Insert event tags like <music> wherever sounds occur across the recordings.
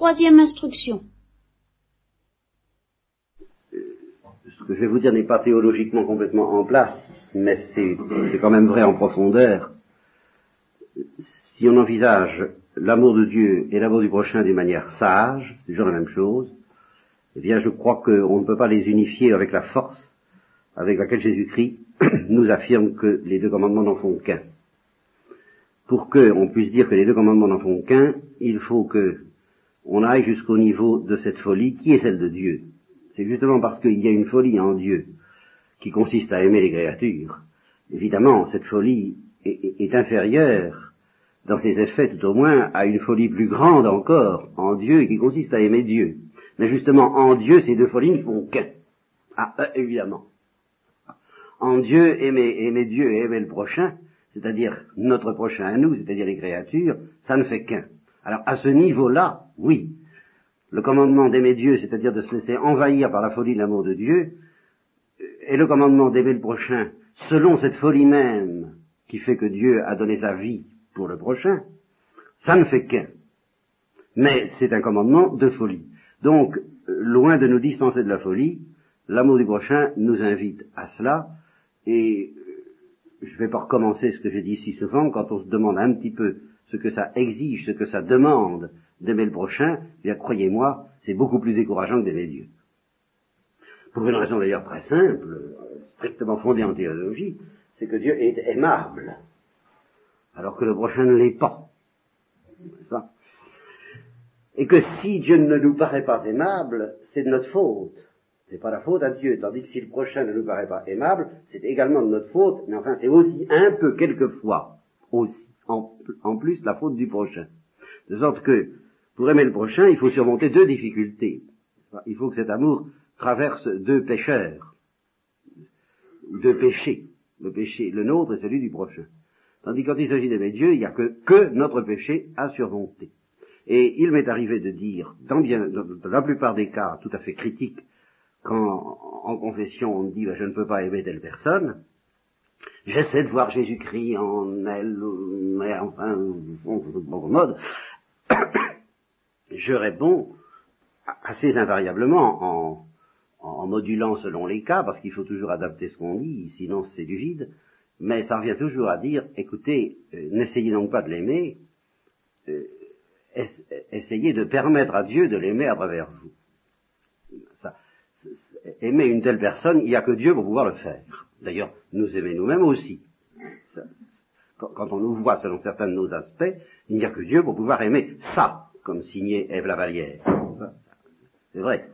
troisième instruction. Ce que je vais vous dire n'est pas théologiquement complètement en place, mais c'est quand même vrai en profondeur. Si on envisage l'amour de Dieu et l'amour du prochain d'une manière sage, c'est toujours la même chose, eh bien je crois qu'on ne peut pas les unifier avec la force avec laquelle Jésus-Christ <coughs> nous affirme que les deux commandements n'en font qu'un. Pour qu'on puisse dire que les deux commandements n'en font qu'un, il faut que on aille jusqu'au niveau de cette folie qui est celle de Dieu. C'est justement parce qu'il y a une folie en Dieu qui consiste à aimer les créatures. Évidemment, cette folie est inférieure dans ses effets tout au moins, à une folie plus grande encore en Dieu qui consiste à aimer Dieu. Mais justement, en Dieu, ces deux folies ne font qu'un. Ah, euh, évidemment. En Dieu, aimer, aimer Dieu et aimer le prochain, c'est-à-dire notre prochain à nous, c'est-à-dire les créatures, ça ne fait qu'un. Alors, à ce niveau-là, oui, le commandement d'aimer Dieu, c'est-à-dire de se laisser envahir par la folie de l'amour de Dieu, et le commandement d'aimer le prochain, selon cette folie même qui fait que Dieu a donné sa vie pour le prochain, ça ne fait qu'un. Mais c'est un commandement de folie. Donc, loin de nous dispenser de la folie, l'amour du prochain nous invite à cela, et euh, je ne vais pas recommencer ce que j'ai dit si souvent, quand on se demande un petit peu ce que ça exige, ce que ça demande d'aimer le prochain, eh bien croyez-moi, c'est beaucoup plus décourageant que d'aimer Dieu. Pour une raison d'ailleurs très simple, strictement fondée en théologie, c'est que Dieu est aimable alors que le prochain ne l'est pas. Et que si Dieu ne nous paraît pas aimable, c'est de notre faute. C'est pas la faute à Dieu. Tandis que si le prochain ne nous paraît pas aimable, c'est également de notre faute, mais enfin c'est aussi un peu quelquefois, aussi, en, plus la faute du prochain. De sorte que, pour aimer le prochain, il faut surmonter deux difficultés. Il faut que cet amour traverse deux pécheurs, deux péchés. Le péché, le nôtre et celui du prochain. Tandis que quand il s'agit d'aimer Dieu, il n'y a que, que notre péché à surmonter. Et il m'est arrivé de dire, dans, bien, dans, la plupart des cas tout à fait critiques, quand en confession on me dit ben, je ne peux pas aimer telle personne, j'essaie de voir Jésus-Christ en elle, mais enfin, bon mode, <coughs> je réponds assez invariablement en, en modulant selon les cas, parce qu'il faut toujours adapter ce qu'on dit, sinon c'est du vide, mais ça revient toujours à dire, écoutez, euh, n'essayez donc pas de l'aimer, euh, essayez de permettre à Dieu de l'aimer à travers vous. aimer une telle personne, il n'y a que Dieu pour pouvoir le faire. D'ailleurs, nous aimer nous-mêmes aussi. quand, on nous voit selon certains de nos aspects, il n'y a que Dieu pour pouvoir aimer ça, comme signait Ève Lavalière. C'est vrai.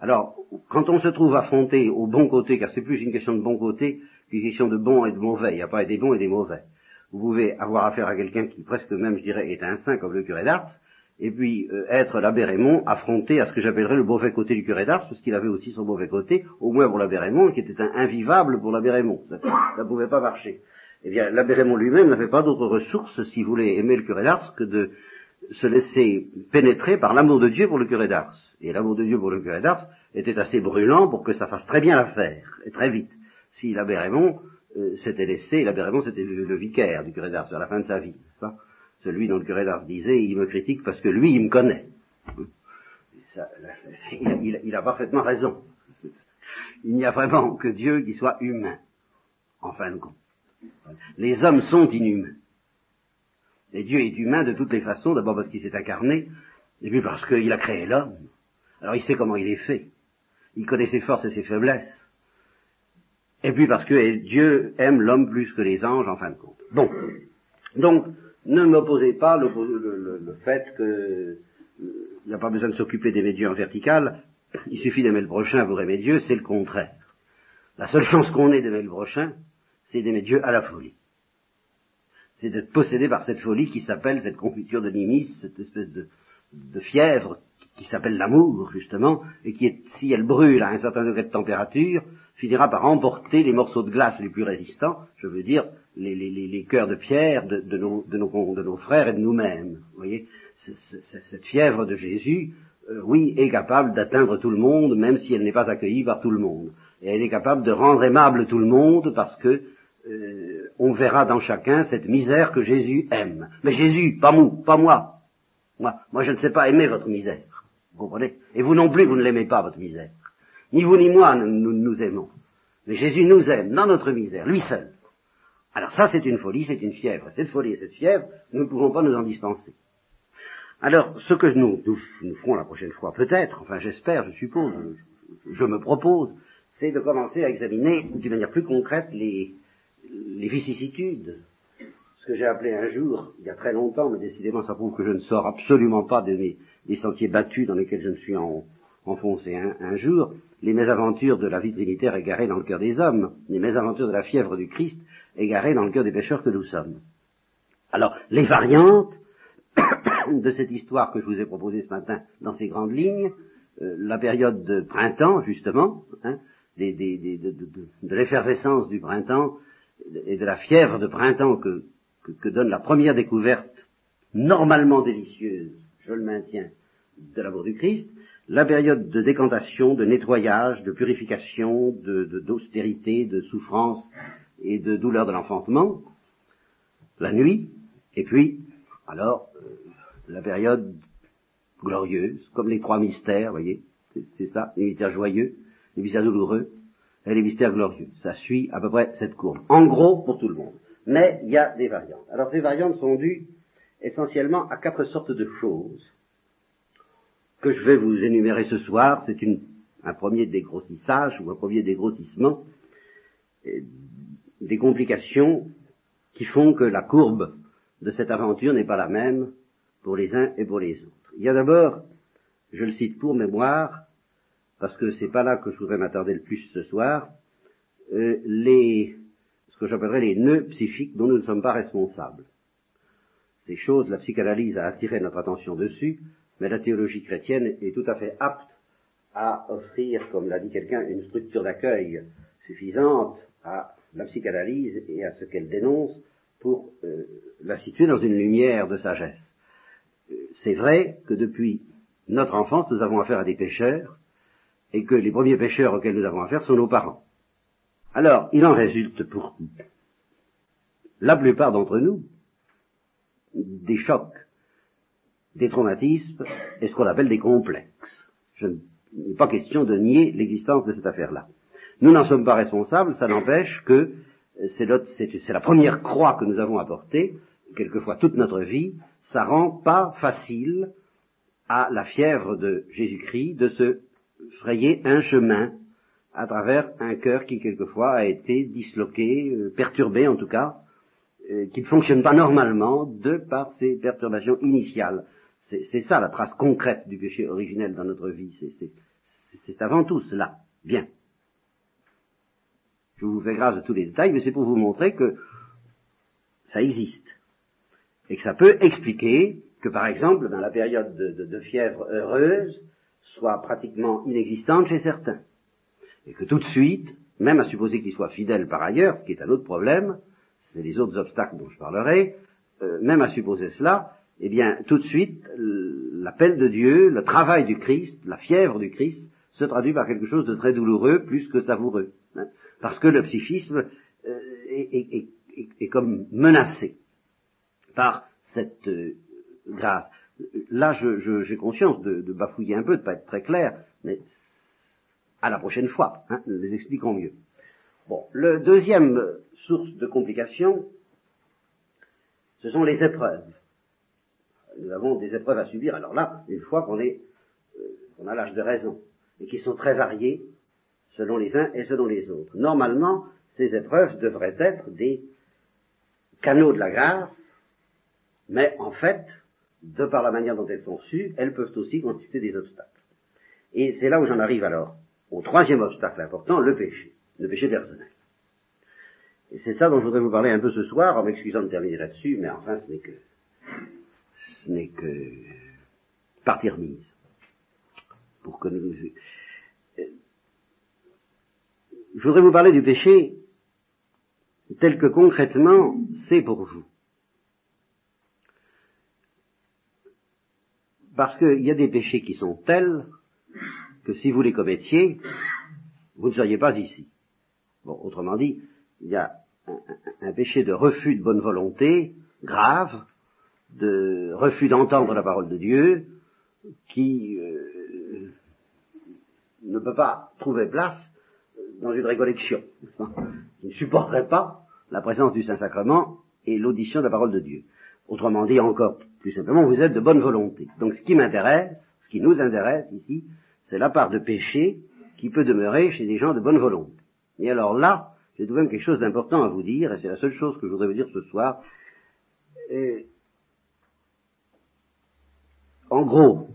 Alors, quand on se trouve affronté au bon côté, car c'est plus une question de bon côté une question de bon et de mauvais, il n'y a pas des bons et des mauvais. Vous pouvez avoir affaire à quelqu'un qui presque même, je dirais, est un saint comme le curé d'Ars, et puis euh, être l'abbé Raymond affronté à ce que j'appellerais le mauvais côté du curé d'Ars, parce qu'il avait aussi son mauvais côté, au moins pour l'abbé Raymond, qui était un invivable pour l'abbé Raymond. Ça ne pouvait pas marcher. Eh bien, l'abbé Raymond lui-même n'avait pas d'autre ressource, s'il voulait aimer le curé d'Ars, que de se laisser pénétrer par l'amour de Dieu pour le curé d'Ars. Et l'amour de Dieu pour le curé d'Ars était assez brûlant pour que ça fasse très bien l'affaire, et très vite si l'abbé Raymond euh, s'était laissé, l'abbé Raymond c'était le, vicaire du curé d'Ars à la fin de sa vie, celui dont le curé disait, il me critique parce que lui, il me connaît. <laughs> il, a parfaitement raison. Il n'y a vraiment que Dieu qui soit humain, en fin de compte. Les hommes sont inhumains. Et Dieu est humain de toutes les façons, d'abord parce qu'il s'est incarné, et puis parce qu'il a créé l'homme. Alors il sait comment il est fait. Il connaît ses forces et ses faiblesses. Et puis parce que Dieu aime l'homme plus que les anges, en fin de compte. Bon. Donc, ne m'opposez pas le, le, fait que il euh, n'y a pas besoin de s'occuper d'aimer Dieu en vertical, il suffit d'aimer le prochain pour aimer Dieu, c'est le contraire. La seule chance qu'on ait d'aimer le prochain, c'est d'aimer Dieu à la folie. C'est d'être possédé par cette folie qui s'appelle, cette confiture de Nimis, cette espèce de, de fièvre qui s'appelle l'amour, justement, et qui est, si elle brûle à un certain degré de température, finira par emporter les morceaux de glace les plus résistants, je veux dire les, les, les, cœurs de pierre de, de, nos, de, nos, de, nos, frères et de nous-mêmes. Vous voyez, cette fièvre de Jésus, euh, oui, est capable d'atteindre tout le monde, même si elle n'est pas accueillie par tout le monde. Et elle est capable de rendre aimable tout le monde parce que euh, on verra dans chacun cette misère que Jésus aime. Mais Jésus, pas moi, pas moi. Moi, moi, je ne sais pas aimer votre misère. Vous comprenez? Et vous non plus, vous ne l'aimez pas, votre misère. Ni vous ni moi, nous nous aimons. Mais Jésus nous aime dans notre misère, lui seul. Alors ça, c'est une folie, c'est une fièvre. Cette folie et cette fièvre, nous ne pouvons pas nous en dispenser. Alors, ce que nous, nous, ferons la prochaine fois, peut-être, enfin j'espère, je suppose, je, me propose, c'est de commencer à examiner d'une manière plus concrète les, les vicissitudes. Ce que j'ai appelé un jour, il y a très longtemps, mais décidément ça prouve que je ne sors absolument pas des sentiers battus dans lesquels je me suis enfoncé un, jour, les mésaventures de la vie trinitaire égarées dans le cœur des hommes, les mésaventures de la fièvre du Christ égarées dans le cœur des pécheurs que nous sommes. Alors, les variantes, <coughs> de cette histoire que je vous ai proposée ce matin dans ces grandes lignes, euh, la période de printemps, justement, hein, de, l'effervescence du printemps et de la fièvre de printemps que, que, donne la première découverte normalement délicieuse, je le maintiens, de l'amour du Christ, la période de décantation, de nettoyage, de purification, d'austérité, de, souffrance et de douleur de l'enfantement, la nuit, et puis, alors, euh, la période glorieuse, comme les trois mystères, vous voyez, c'est ça, les mystères joyeux, les mystères douloureux et les mystères glorieux. Ça suit à peu près cette courbe. En gros, pour tout le monde. Mais il y a des variantes. Alors ces variantes sont dues essentiellement à quatre sortes de choses que je vais vous énumérer ce soir. C'est un premier dégrossissage ou un premier dégrossissement des complications qui font que la courbe de cette aventure n'est pas la même pour les uns et pour les autres. Il y a d'abord, je le cite pour mémoire, parce que c'est pas là que je voudrais m'attarder le plus ce soir, euh, les, ce que j'appellerais les nœuds psychiques dont nous ne sommes pas responsables. Ces choses, la psychanalyse a attiré notre attention dessus, mais la théologie chrétienne est tout à fait apte à offrir, comme l'a dit quelqu'un, une structure d'accueil suffisante à la psychanalyse et à ce qu'elle dénonce pour euh, la situer dans une lumière de sagesse c'est vrai que depuis notre enfance, nous avons affaire à des pêcheurs, et que les premiers pêcheurs auxquels nous avons affaire sont nos parents. Alors, il en résulte pour la plupart d'entre nous des chocs, des traumatismes et ce qu'on appelle des complexes. Je n'est pas question de nier l'existence de cette affaire-là. Nous n'en sommes pas responsables, ça n'empêche que c'est la première croix que nous avons apportée, quelquefois toute notre vie, ça rend pas facile à la fièvre de Jésus-Christ de se frayer un chemin à travers un cœur qui quelquefois a été disloqué, euh, perturbé en tout cas, euh, qui ne fonctionne pas normalement de par ces perturbations initiales. C'est ça la trace concrète du péché originel dans notre vie. C'est avant tout cela. Bien. Je vous fais grâce de tous les détails, mais c'est pour vous montrer que ça existe et que ça peut expliquer que, par exemple, dans la période de, fièvre heureuse, soit pratiquement inexistante chez certains. Et que tout de suite, même à supposer qu'ils soient fidèles par ailleurs, ce qui est un autre problème, c'est les autres obstacles dont je parlerai, euh, même à supposer cela, eh bien, tout de suite, l'appel de Dieu, le travail du Christ, la fièvre du Christ, se traduit par quelque chose de très douloureux plus que savoureux. Hein. parce que le psychisme euh, est, comme menacé par cette euh, grâce. Là, j'ai conscience de, bafouiller un peu, de ne pas être très clair, mais à la prochaine fois, hein, nous les expliquons mieux. Bon, le deuxième source de complications, ce sont les épreuves. Nous avons des épreuves à subir, alors là, une fois qu'on est, euh, a l'âge de raison, et qui sont très variées selon les uns et selon les autres. Normalement, ces épreuves devraient être des canaux de la grâce mais en fait, de par la manière dont elles sont sues, elles peuvent aussi constituer des obstacles. Et c'est là où j'en arrive alors au troisième obstacle important, le péché, le péché personnel. Et c'est ça dont je voudrais vous parler un peu ce soir, en m'excusant de terminer là-dessus, mais enfin ce n'est que ce n'est que partie remise. Pour que nous je voudrais vous parler du péché tel que concrètement c'est pour vous. Parce qu'il y a des péchés qui sont tels que si vous les commettiez, vous ne seriez pas ici. Bon, autrement dit, il y a un, péché de refus de bonne volonté grave de refus d'entendre la parole de Dieu qui euh, ne peut pas trouver place dans une récollection, qui ne supporterait pas la présence du Saint-Sacrement et l'audition de la parole de Dieu. Autrement dit, encore plus simplement, vous êtes de bonne volonté. Donc ce qui m'intéresse, ce qui nous intéresse ici, c'est la part de péché qui peut demeurer chez des gens de bonne volonté. Et alors là, j'ai tout de même quelque chose d'important à vous dire, et c'est la seule chose que je voudrais vous dire ce soir. En gros,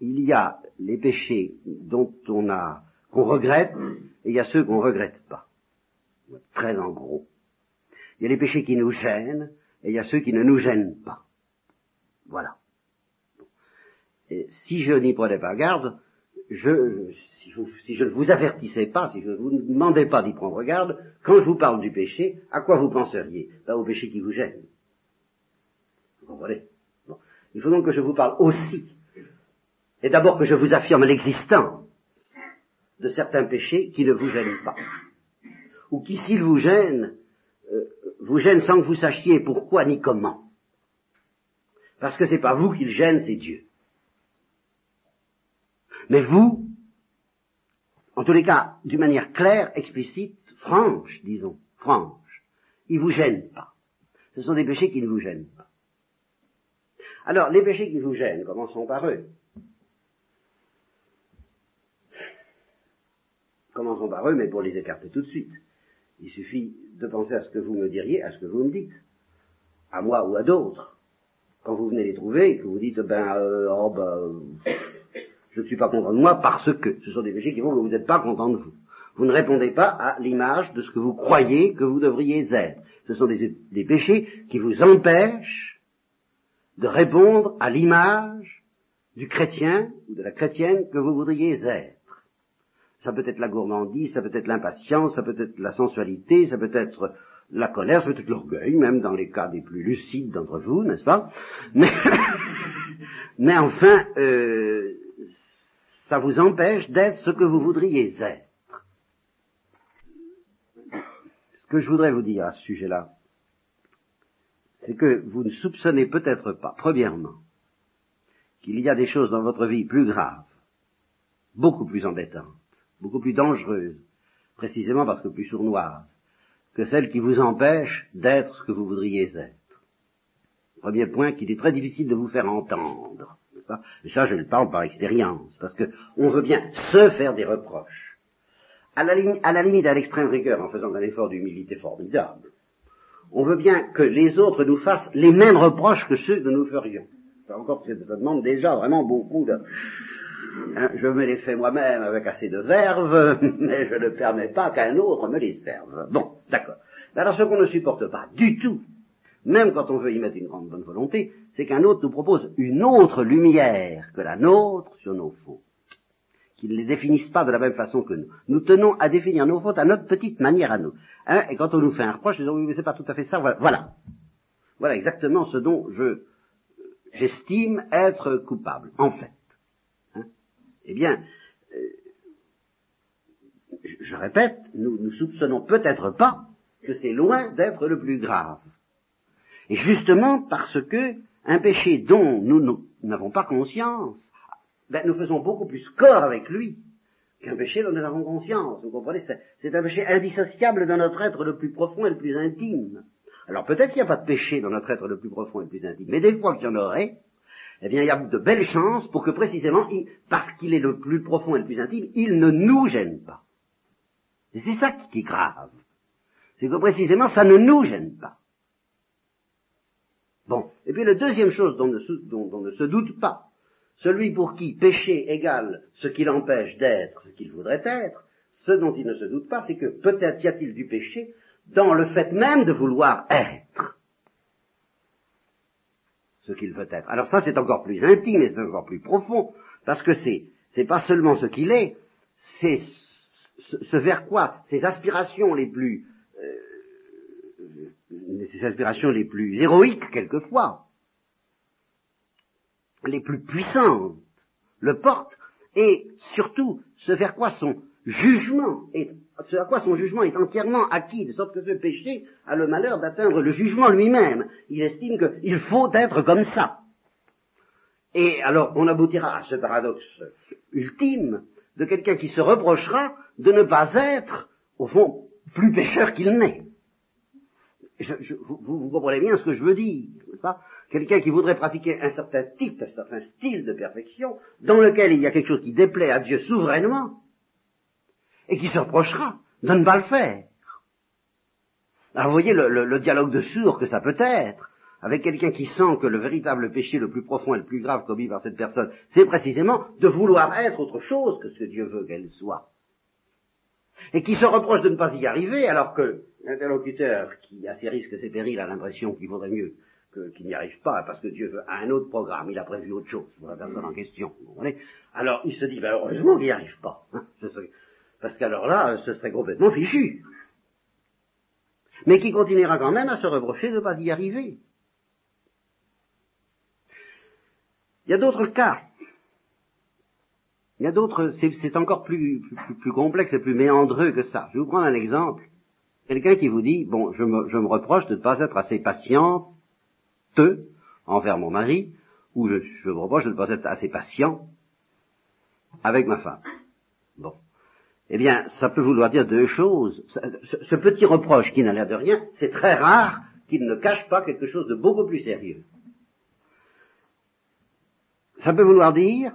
il y a les péchés dont on a, qu'on regrette, et il y a ceux qu'on regrette pas. Très en gros. Il y a les péchés qui nous gênent, et il y a ceux qui ne nous gênent pas. Voilà. Si je n'y prenais pas garde, je, si, je ne vous avertissais pas, si je ne vous demandais pas d'y prendre garde, quand je vous parle du péché, à quoi vous penseriez? Pas au péché qui vous gêne. Vous comprenez? Il faut donc que je vous parle aussi, et d'abord que je vous affirme l'existence de certains péchés qui ne vous gênent pas, ou qui, s'ils vous gênent, euh, vous gênent sans que vous sachiez pourquoi ni comment. Parce que c'est pas vous qui le gêne, c'est Dieu. Mais vous, en tous les cas, d'une manière claire, explicite, franche, disons, franche, ils vous gênent pas. Ce sont des péchés qui ne vous gênent pas. Alors, les péchés qui vous gênent, commençons par eux. Commençons par eux, mais pour les écarter tout de suite. Il suffit de penser à ce que vous me diriez, à ce que vous me dites, à moi ou à d'autres. Quand vous venez les trouver et que vous dites, ben, euh, oh, ben, je ne suis pas content de moi parce que ce sont des péchés qui font que vous n'êtes pas content de vous. Vous ne répondez pas à l'image de ce que vous croyez que vous devriez être. Ce sont des péchés qui vous empêchent de répondre à l'image du chrétien ou de la chrétienne que vous voudriez être. Ça peut être la gourmandise, ça peut être l'impatience, ça peut être la sensualité, ça peut être la colère, ça peut être l'orgueil, même dans les cas des plus lucides d'entre vous, n'est-ce pas? Mais, <laughs> mais, enfin, euh, ça vous empêche d'être ce que vous voudriez être. Ce que je voudrais vous dire à ce sujet-là, c'est que vous ne soupçonnez peut-être pas, premièrement, qu'il y a des choses dans votre vie plus graves, beaucoup plus embêtantes, beaucoup plus dangereuses, précisément parce que plus sournoises, que celles qui vous empêchent d'être ce que vous voudriez être. Premier point qu'il est très difficile de vous faire entendre. Et ça, je le parle par expérience, parce que on veut bien se faire des reproches. À la, à la limite, à l'extrême rigueur, en faisant un effort d'humilité formidable, on veut bien que les autres nous fassent les mêmes reproches que ceux que nous ferions. Encore ça demande déjà vraiment beaucoup de... Hein, je me les fais moi-même avec assez de verve, <laughs> mais je ne permets pas qu'un autre me les serve. Bon, d'accord. Alors ce qu'on ne supporte pas du tout, même quand on veut y mettre une grande bonne volonté, c'est qu'un autre nous propose une autre lumière que la nôtre sur nos fautes, qu'il ne les définisse pas de la même façon que nous. Nous tenons à définir nos fautes à notre petite manière à nous. Hein, et quand on nous fait un reproche, disons, oui, mais c'est pas tout à fait ça, voilà. Voilà, exactement ce dont je, j'estime être coupable, en fait. Hein. eh bien, euh, je, je, répète, nous ne soupçonnons peut-être pas que c'est loin d'être le plus grave. Et justement parce que un péché dont nous n'avons pas conscience, ben, nous faisons beaucoup plus corps avec lui qu'un péché dont nous avons conscience. Vous comprenez? C'est un péché indissociable de notre être le plus profond et le plus intime. Alors peut-être qu'il n'y a pas de péché dans notre être le plus profond et le plus intime, mais des fois qu'il y en aurait, eh bien il y a de belles chances pour que précisément, parce qu'il est le plus profond et le plus intime, il ne nous gêne pas. Et c'est ça qui est grave. C'est que précisément ça ne nous gêne pas. Bon. Et puis la deuxième chose dont, on ne se doute pas, celui pour qui péché égale ce qui l'empêche d'être ce qu'il voudrait être, ce dont il ne se doute pas, c'est que peut-être y a-t-il du péché dans le fait même de vouloir être ce qu'il veut être. Alors ça, c'est encore plus intime et c'est encore plus profond, parce que c'est, c'est pas seulement ce qu'il est, c'est ce, vers quoi ses aspirations les plus euh, ses aspirations les plus héroïques quelquefois, les plus puissantes, le portent, et surtout ce vers quoi son, jugement, et ce à quoi son jugement est entièrement acquis, de sorte que ce péché a le malheur d'atteindre le jugement lui-même. Il estime qu'il faut être comme ça. Et alors, on aboutira à ce paradoxe ultime de quelqu'un qui se reprochera de ne pas être, au fond, plus pécheur qu'il n'est. vous, vous, comprenez bien ce que je veux dire, n'est-ce pas? Quelqu'un qui voudrait pratiquer un certain type, un certain style de perfection, dans lequel il y a quelque chose qui déplaît à Dieu souverainement, et qui se reprochera de ne pas le faire. Alors vous voyez le, le dialogue de sourds que ça peut être avec quelqu'un qui sent que le véritable péché le plus profond et le plus grave commis par cette personne, c'est précisément de vouloir être autre chose que ce que Dieu veut qu'elle soit. Et qui se reproche de ne pas y arriver, alors que l'interlocuteur qui a ses risques et ses périls a l'impression qu'il vaudrait mieux qu'il n'y arrive pas, parce que Dieu veut un autre programme, il a prévu autre chose pour la personne en question. alors il se dit, ben, heureusement qu'il n'y arrive pas. Hein, parce qu'alors là, ce serait complètement fichu. Mais qui continuera quand même à se reprocher de ne pas y arriver. Il y a d'autres cas. Il y a d'autres, c'est encore plus, plus, complexe et plus méandreux que ça. Je vais vous prendre un exemple. Quelqu'un qui vous dit, bon, je me, je me reproche de ne pas être assez patiente envers mon mari, ou je, je reproche de ne pas être assez patient avec ma femme. Bon. Eh bien, ça peut vouloir dire deux choses. Ce, ce petit reproche qui n'a l'air de rien, c'est très rare qu'il ne cache pas quelque chose de beaucoup plus sérieux ça peut vouloir dire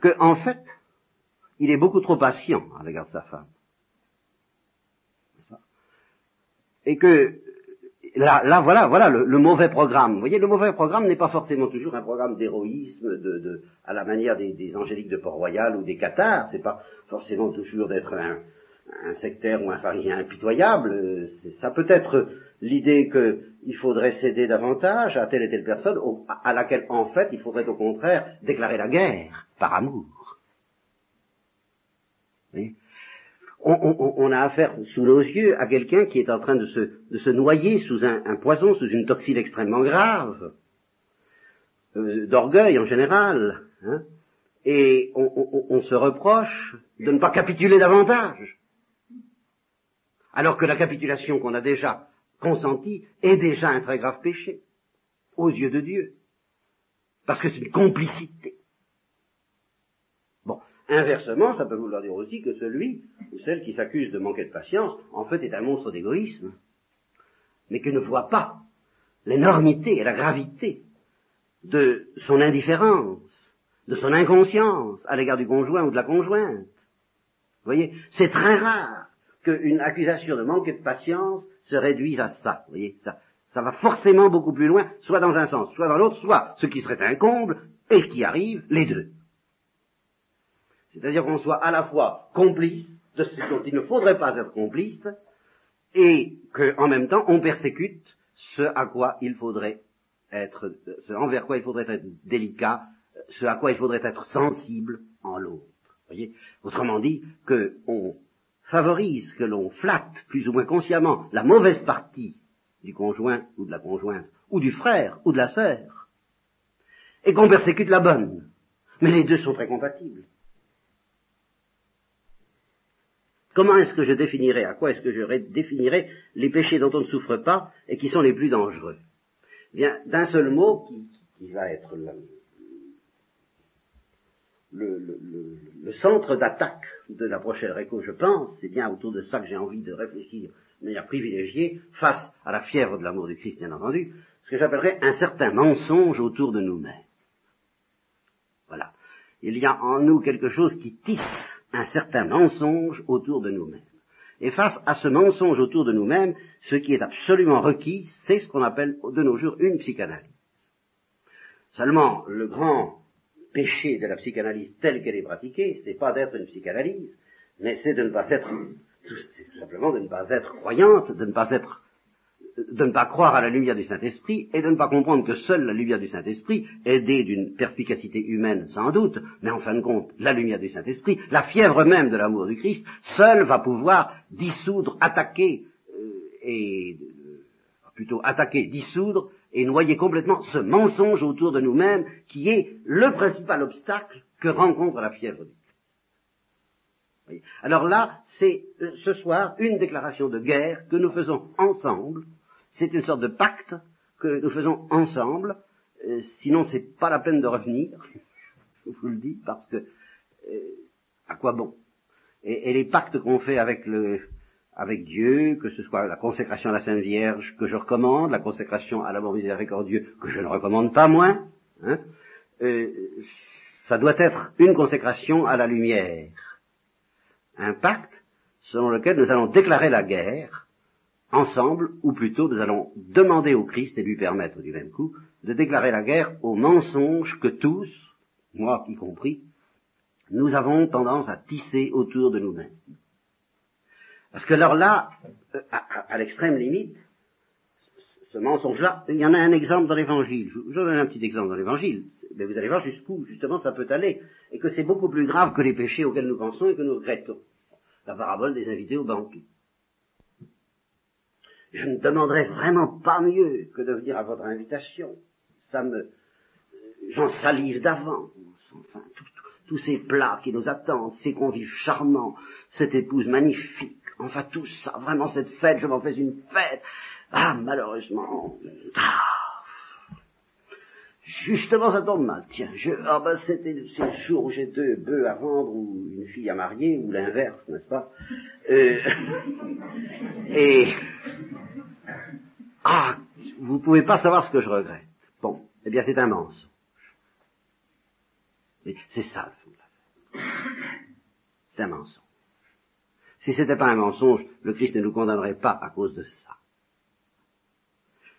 qu'en fait, il est beaucoup trop patient à l'égard de sa femme. Et que là, là voilà, voilà le, mauvais programme. Vous voyez, le mauvais programme n'est pas forcément toujours un programme d'héroïsme, de, de, à la manière des, angéliques de Port-Royal ou des Cathares. C'est pas forcément toujours d'être un, un sectaire ou un pharisien impitoyable. Ça peut être l'idée qu'il faudrait céder davantage à telle et telle personne, à laquelle en fait il faudrait au contraire déclarer la guerre par amour. On, a affaire sous nos yeux à quelqu'un qui est en train de se, noyer sous un, poison, sous une toxine extrêmement grave, euh, d'orgueil en général, hein, et on se reproche de ne pas capituler davantage. Alors que la capitulation qu'on a déjà consenti est déjà un très grave péché aux yeux de Dieu. Parce que c'est une complicité. Inversement, ça peut vouloir dire aussi que celui ou celle qui s'accuse de manquer de patience, en fait, est un monstre d'égoïsme, mais qui ne voit pas l'énormité et la gravité de son indifférence, de son inconscience à l'égard du conjoint ou de la conjointe. Vous voyez, c'est très rare qu'une accusation de manquer de patience se réduisent à ça. Vous voyez, ça, ça va forcément beaucoup plus loin, soit dans un sens, soit dans l'autre, soit ce qui serait un comble, et ce qui arrive, les deux. C'est-à-dire qu'on soit à la fois complice de ce dont il ne faudrait pas être complice, et qu'en même temps on persécute ce à quoi il faudrait être, ce envers quoi il faudrait être délicat, ce à quoi il faudrait être sensible en l'autre. Voyez, autrement dit, que on favorise que l'on flatte plus ou moins consciemment la mauvaise partie du conjoint ou de la conjointe, ou du frère ou de la sœur, et qu'on persécute la bonne. Mais les deux sont très compatibles. Comment est-ce que je définirais, à quoi est-ce que je définirais les péchés dont on ne souffre pas et qui sont les plus dangereux? Eh Bien, d'un seul mot qui, va être le, centre d'attaque de la prochaine réco, je pense, c'est bien autour de ça que j'ai envie de réfléchir de manière privilégiée, face à la fièvre de l'amour du Christ, bien entendu, ce que j'appellerais un certain mensonge autour de nous-mêmes. Voilà. Il y a en nous quelque chose qui tisse un certain mensonge autour de nous-mêmes. Et face à ce mensonge autour de nous-mêmes, ce qui est absolument requis, c'est ce qu'on appelle de nos jours une psychanalyse. Seulement, le grand péché de la psychanalyse telle qu'elle est pratiquée, c'est pas d'être une psychanalyse, mais c'est de ne pas être, tout simplement de ne pas être croyante, de ne pas être, de ne pas croire à la lumière du Saint-Esprit et de ne pas comprendre que seule la lumière du Saint-Esprit, aidée d'une perspicacité humaine sans doute, mais en fin de compte, la lumière du Saint-Esprit, la fièvre même de l'amour du Christ, seule va pouvoir dissoudre, attaquer euh, et euh, plutôt attaquer, dissoudre et noyer complètement ce mensonge autour de nous-mêmes qui est le principal obstacle que rencontre la fièvre du Alors là, c'est euh, ce soir une déclaration de guerre que nous faisons ensemble. C'est une sorte de pacte que nous faisons ensemble. Euh, sinon, c'est pas la peine de revenir. <laughs> Je vous le dis parce que euh, à quoi bon? Et, les pactes qu'on fait avec le avec Dieu, que ce soit la consécration à la Sainte Vierge que je recommande, la consécration à l'amour miséricordieux que je ne recommande pas moins, hein, euh, ça doit être une consécration à la lumière un pacte selon lequel nous allons déclarer la guerre ensemble, ou plutôt nous allons demander au Christ et lui permettre du même coup de déclarer la guerre aux mensonges que tous, moi y compris, nous avons tendance à tisser autour de nous-mêmes. Parce que alors là, euh, à, l'extrême limite, ce mensonge-là, il y en a un exemple dans l'Évangile. Je vous donne un petit exemple dans l'Évangile. Mais vous allez voir jusqu'où, justement, ça peut aller. Et que c'est beaucoup plus grave que les péchés auxquels nous pensons et que nous regrettons. La parabole des invités au banquet. Je ne demanderais vraiment pas mieux que de venir à votre invitation. Ça me, j'en salive d'avance. Enfin, tous ces plats qui nous attendent, ces convives charmants, cette épouse magnifique, enfin tout ça, vraiment cette fête, je m'en fais une fête. Ah, malheureusement, ah, justement ça tombe mal. Tiens, je, ah ben c'était le jour où j'ai deux bœufs à vendre ou une fille à marier ou l'inverse, n'est-ce pas euh, <laughs> Et ah, vous pouvez pas savoir ce que je regrette. Bon, eh bien c'est un mensonge. C'est ça le fond de C'est un mensonge. Si c'était pas un mensonge, le Christ ne nous condamnerait pas à cause de ça.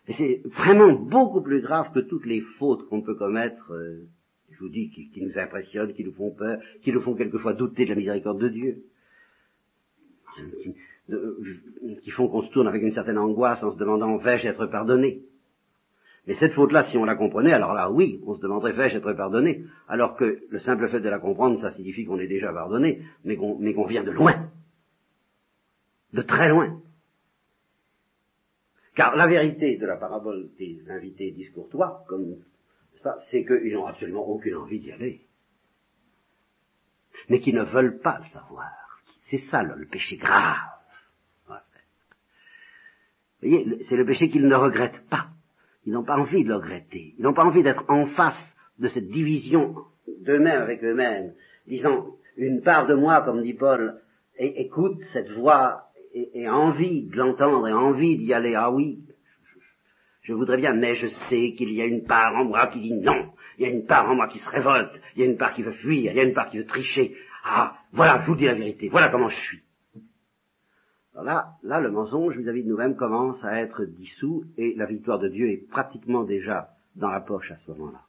Et c'est vraiment beaucoup plus grave que toutes les fautes qu'on peut commettre, euh, je vous dis, qui, nous impressionnent, qui nous font peur, qui nous font quelquefois douter de la miséricorde de Dieu, qui, qui font qu'on se tourne avec une certaine angoisse en se demandant vais-je être pardonné? Mais cette faute-là, si on la comprenait, alors là, oui, on se demanderait vais-je être pardonné? Alors que le simple fait de la comprendre, ça signifie qu'on est déjà pardonné, mais qu'on vient de loin, de très loin. Car la vérité de la parabole des invités discourtois, comme ça, c'est qu'ils n'ont absolument aucune envie d'y aller. Mais qu'ils ne veulent pas le savoir. C'est ça le, péché grave. Vous voyez, c'est le péché qu'ils ne regrettent pas. Ils n'ont pas envie de le regretter. Ils n'ont pas envie d'être en face de cette division d'eux-mêmes avec eux-mêmes, disant une part de moi, comme dit Paul, écoute cette voix et, envie de l'entendre et envie d'y aller, ah oui, je, voudrais bien, mais je sais qu'il y a une part en moi qui dit non, il y a une part en moi qui se révolte, il y a une part qui veut fuir, il y a une part qui veut tricher. Ah, voilà, je vous dis la vérité, voilà comment je suis. Alors là, là, le mensonge vis-à-vis de nous-mêmes commence à être dissous et la victoire de Dieu est pratiquement déjà dans la poche à ce moment-là.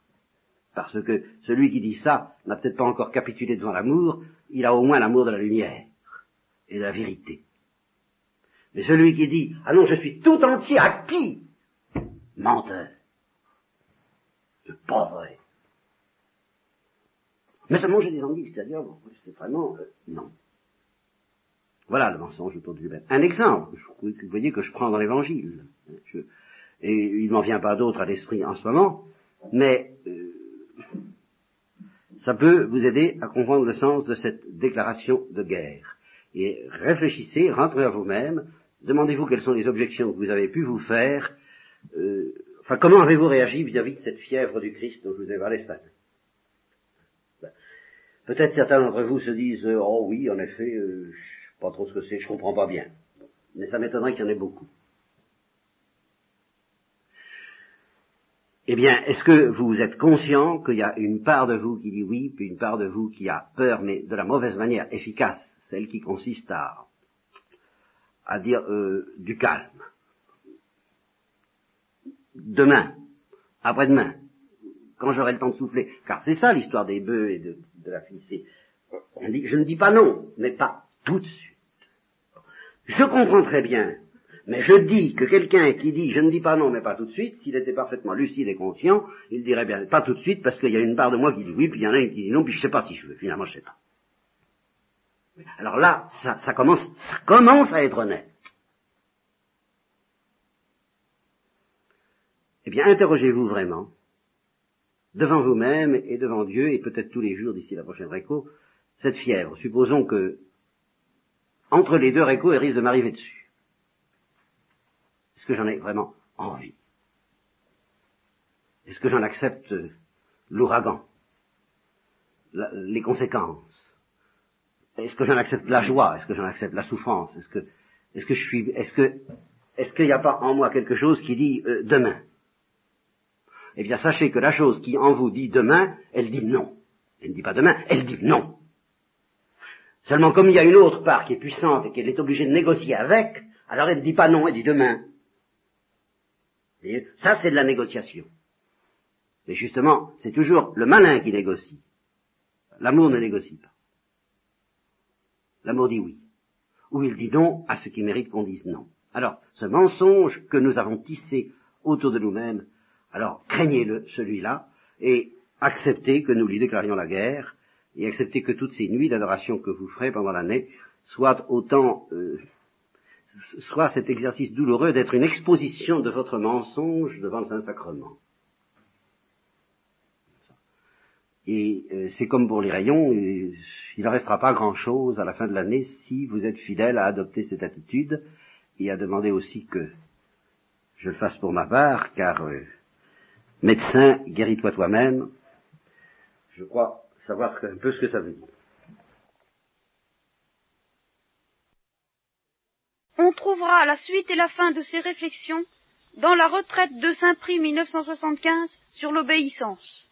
Parce que celui qui dit ça n'a peut-être pas encore capitulé devant l'amour, il a au moins l'amour de la lumière et de la vérité. Mais celui qui dit, ah non, je suis tout entier à qui Menteur. C'est pas vrai. Mais seulement j'ai des envies, c'est-à-dire, c'est vraiment, euh, non. Voilà le mensonge autour du Un exemple, vous voyez que je prends dans l'évangile. et il m'en vient pas d'autre à l'esprit en ce moment, mais euh, ça peut vous aider à comprendre le sens de cette déclaration de guerre. Et réfléchissez, rentrez à vous-même, Demandez-vous quelles sont les objections que vous avez pu vous faire. Euh, enfin, comment avez-vous réagi vis-à-vis de cette fièvre du Christ dont je vous ai parlé ce matin? Ben, Peut-être certains d'entre vous se disent euh, Oh oui, en effet, euh, je sais pas trop ce que c'est, je comprends pas bien. Mais ça m'étonnerait qu'il y en ait beaucoup. Eh bien, est-ce que vous êtes conscient qu'il y a une part de vous qui dit oui, puis une part de vous qui a peur, mais de la mauvaise manière efficace, celle qui consiste à à dire euh, du calme. Demain, après-demain, quand j'aurai le temps de souffler, car c'est ça l'histoire des bœufs et de, la fille. On dit, je ne dis pas non, mais pas tout de suite. Je comprends très bien, mais je dis que quelqu'un qui dit je ne dis pas non, mais pas tout de suite, s'il était parfaitement lucide et conscient, il dirait bien pas tout de suite parce qu'il y a une part de moi qui dit oui, puis il y en a une qui dit non, puis je sais pas si je veux. Finalement, je sais pas. Alors là, ça, commence, ça commence à être honnête. Eh bien, interrogez-vous vraiment, devant vous-même et devant Dieu, et peut-être tous les jours d'ici la prochaine réco, cette fièvre. Supposons que entre les deux récos et risque de m'arriver dessus. Est-ce que j'en ai vraiment envie? Est-ce que j'en accepte l'ouragan? Les conséquences? Est-ce que j'en accepte la joie? Est-ce que j'en accepte la souffrance? Est-ce que, est-ce que je suis, est-ce que, est-ce qu'il n'y a pas en moi quelque chose qui dit euh, demain? Eh bien, sachez que la chose qui en vous dit demain, elle dit non. Elle ne dit pas demain, elle dit non. Seulement comme il y a une autre part qui est puissante et qu'elle est obligée de négocier avec, alors elle ne dit pas non, elle dit demain. Et ça, c'est de la négociation. Mais justement, c'est toujours le malin qui négocie. L'amour ne négocie pas. L'amour dit oui. Ou il dit non à ce qui mérite qu'on dise non. Alors, ce mensonge que nous avons tissé autour de nous-mêmes, alors craignez-le, celui-là, et acceptez que nous lui déclarions la guerre, et acceptez que toutes ces nuits d'adoration que vous ferez pendant l'année soient autant, euh, soit cet exercice douloureux d'être une exposition de votre mensonge devant le Saint-Sacrement. Et euh, c'est comme pour les rayons, il ne restera pas grand-chose à la fin de l'année si vous êtes fidèle à adopter cette attitude et à demander aussi que je le fasse pour ma part, car médecin, guéris-toi toi-même, je crois savoir un peu ce que ça veut dire. On trouvera la suite et la fin de ces réflexions dans la retraite de Saint-Prix 1975 sur l'obéissance.